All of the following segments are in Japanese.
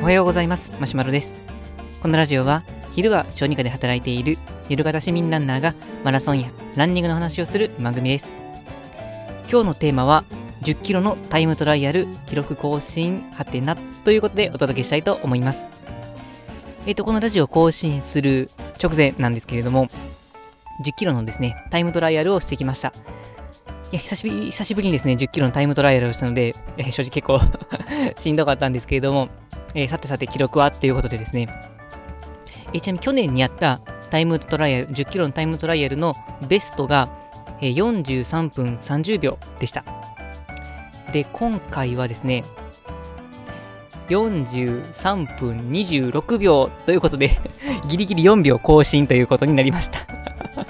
おはようございます。マシュマロです。このラジオは昼は小児科で働いている夜型市民ランナーがマラソンやランニングの話をする番組です。今日のテーマは10キロのタイムトライアル記録更新はてなということでお届けしたいと思います。えっ、ー、とこのラジオを更新する直前なんですけれども10キロのですねタイムトライアルをしてきました。いや久しぶり久しぶりにですね10キロのタイムトライアルをしたので、えー、正直結構 しんどかったんですけれども、えー、さてさて記録はっていうことでですね、えー、ちなみに去年にやったタイムトライアル、10キロのタイムトライアルのベストが、えー、43分30秒でした。で、今回はですね、43分26秒ということで ギリギリ4秒更新ということになりました。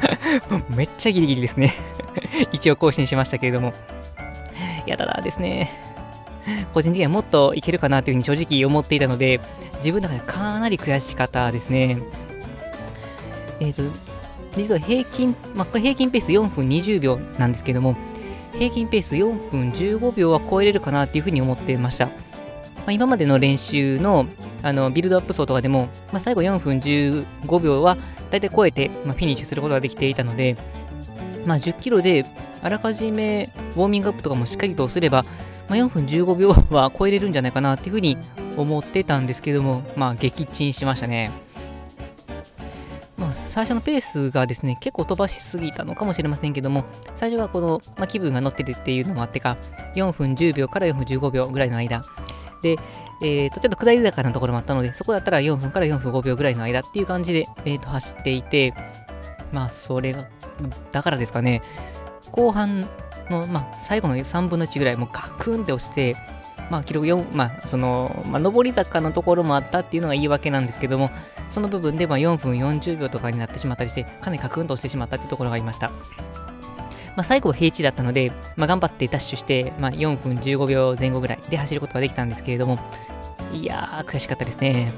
めっちゃギリギリですね。一応更新しましたけれども。や、ただですね、個人的にはもっといけるかなというふうに正直思っていたので、自分の中でかなり悔しかったですね。えっ、ー、と、実は平均、まあ、これ平均ペース4分20秒なんですけれども、平均ペース4分15秒は超えれるかなっていうふうに思ってました。まあ、今までの練習のあのビルドアップ走とかでも、まあ、最後4分15秒は大体超えて、まあ、フィニッシュすることができていたので、まあ、10キロであらかじめウォーミングアップとかもしっかりとすれば、まあ、4分15秒は超えれるんじゃないかなっていうふうに思ってたんですけども、まあ、撃沈しましたね。まあ、最初のペースがですね、結構飛ばしすぎたのかもしれませんけども、最初はこの、まあ、気分が乗ってるっていうのもあってか、4分10秒から4分15秒ぐらいの間。で、えー、とちょっと下り坂なところもあったので、そこだったら4分から4分5秒ぐらいの間っていう感じで、えー、と走っていて、まあ、それが、だからですかね、後半の、まあ、最後の3分の1ぐらい、もうガクンって押して、まあ、記録4、まあ、その、まあ、上り坂のところもあったっていうのが言い訳なんですけども、その部分でま4分40秒とかになってしまったりして、かなりカクンと押してしまったっていうところがありました。まあ、最後は平地だったので、まあ、頑張ってダッシュして、まあ、4分15秒前後ぐらいで走ることができたんですけれども、いやー、悔しかったですね。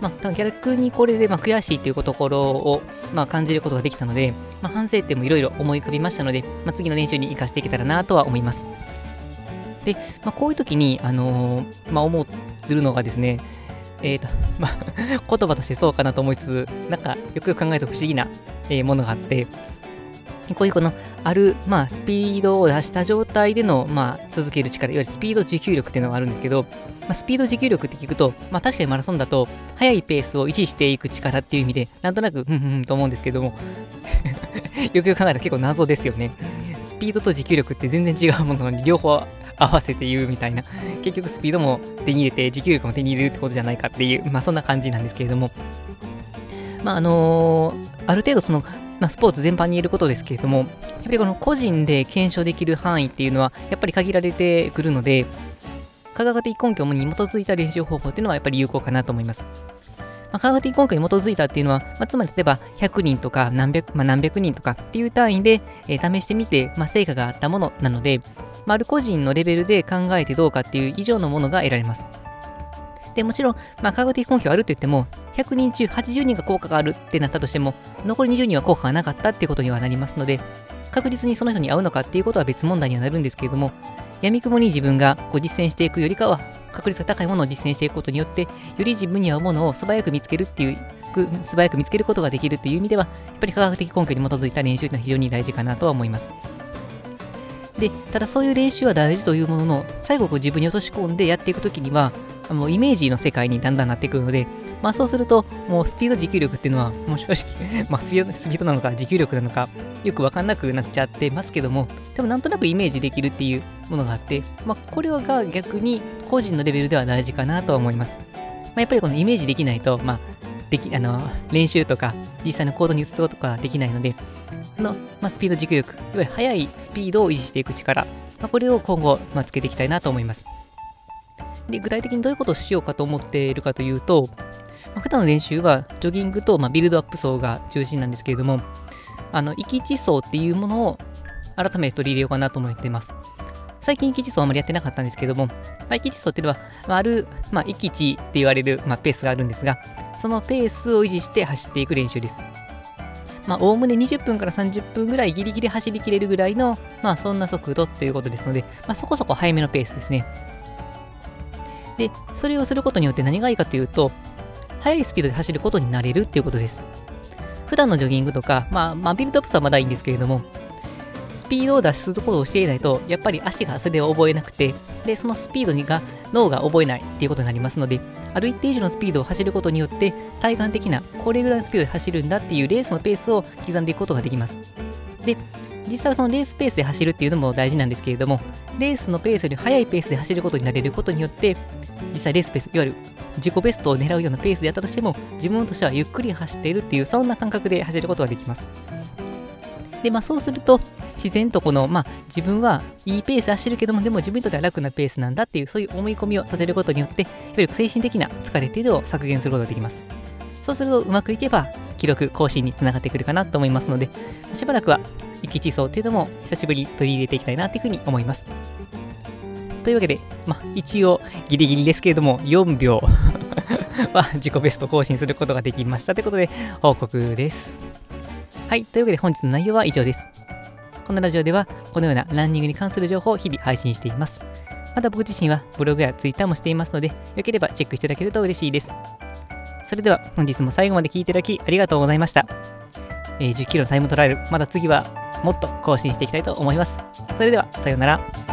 まあ、逆にこれでま悔しいというところをま感じることができたので、まあ、反省点もいろいろ思い浮かびましたので、まあ、次の練習に生かしていけたらなとは思います。で、まあ、こういう時に、あのー、まあ、思ってるのがですね、えっ、ー、と、まあ、言葉としてそうかなと思いつつ、なんか、よくよく考えると不思議な、えー、ものがあって、こういうこの、ある、まあ、スピードを出した状態での、まあ、続ける力、いわゆるスピード持久力っていうのがあるんですけど、まあ、スピード持久力って聞くと、まあ、確かにマラソンだと、速いペースを維持していく力っていう意味で、なんとなく、ふんふんと思うんですけども、よくよく考えたら結構謎ですよね。スピードと持久力って全然違うものに両方合わせて言うみたいな、結局スピードも手に入れて、持久力も手に入れるってことじゃないかっていう、まあそんな感じなんですけれども、まああのー、ある程度その、まあ、スポーツ全般に言えることですけれども、やっぱりこの個人で検証できる範囲っていうのは、やっぱり限られてくるので、科学的根拠に基づいた練習方法っていうのはやっぱり有効かなと思います。まあ、科学的根拠に基づいたっていうのは、まあ、つまり例えば100人とか何百,、まあ、何百人とかっていう単位で、えー、試してみて、まあ、成果があったものなので、まあ、ある個人のレベルで考えてどうかっていう以上のものが得られます。でもちろん、まあ、科学的根拠があると言っても、100人中80人が効果があるってなったとしても、残り20人は効果がなかったっていうことにはなりますので、確実にその人に合うのかっていうことは別問題にはなるんですけれども、闇雲に自分がこう実践していくよりかは、確率が高いものを実践していくことによって、より自分に合うものを素早く見つけるっていう、素早く見つけることができるっていう意味では、やっぱり科学的根拠に基づいた練習というのは非常に大事かなとは思います。で、ただそういう練習は大事というものの、最後こう自分に落とし込んでやっていくときには、もうイメージの世界にだんだんなってくるので、まあそうすると、もうスピード持久力っていうのは、もう正直、まあスピードスピードなのか持久力なのか、よくわかんなくなっちゃってますけども、でもなんとなくイメージできるっていうものがあって、まあこれが逆に個人のレベルでは大事かなとは思います。まあ、やっぱりこのイメージできないと、まあ、でき、あの、練習とか、実際の行動に移そうとかできないので、の、まあ、スピード持久力、いわゆる速いスピードを維持していく力、まあ、これを今後、まあ、つけていきたいなと思います。で、具体的にどういうことをしようかと思っているかというと、まあ、普段の練習はジョギングと、ま、ビルドアップ走が中心なんですけれども、あの、域地走っていうものを改めて取り入れようかなと思っています。最近、域地走あまりやってなかったんですけども、まあ、域地走っていうのは、まあ、ある、まあ、域地って言われる、まあ、ペースがあるんですが、そのペースを維持して走っていく練習です。まあ、おおむね20分から30分ぐらいギリギリ走りきれるぐらいの、まあ、そんな速度っていうことですので、まあ、そこそこ速めのペースですね。で、それをすることによって何がいいかというと、速いスピードで走ることになれるっていうことです。普段のジョギングとか、まあ、まあ、ビルドアップスはまだいいんですけれども、スピードを出すことをしていないと、やっぱり足がそれを覚えなくて、で、そのスピードにが脳が覚えないっていうことになりますので、ある一定以上のスピードを走ることによって、体感的なこれぐらいのスピードで走るんだっていうレースのペースを刻んでいくことができます。で、実際はそのレースペースで走るっていうのも大事なんですけれども、レースのペースより速いペースで走ることになれることによって、実際レースペース、いわゆる自己ベストを狙うようなペースでやったとしても、自分としてはゆっくり走っているっていう、そんな感覚で走ることができます。で、まあそうすると、自然とこの、まあ自分はいいペースで走るけども、でも自分にとっては楽なペースなんだっていう、そういう思い込みをさせることによって、いわゆる精神的な疲れっていうのを削減することができます。そうするとうまくいけば、記録更新につながってくるかなと思いますので、しばらくは、域地層っていうのも久しぶりに取り入れていきたいなっていうふうに思います。というわけで、まあ、一応ギリギリですけれども、4秒 は自己ベスト更新することができましたということで報告です。はい、というわけで本日の内容は以上です。このラジオではこのようなランニングに関する情報を日々配信しています。また僕自身はブログやツイッターもしていますので、よければチェックしていただけると嬉しいです。それでは本日も最後まで聞いていただきありがとうございました。えー、10キロのタイムトライアル、また次はもっと更新していきたいと思います。それでは、さようなら。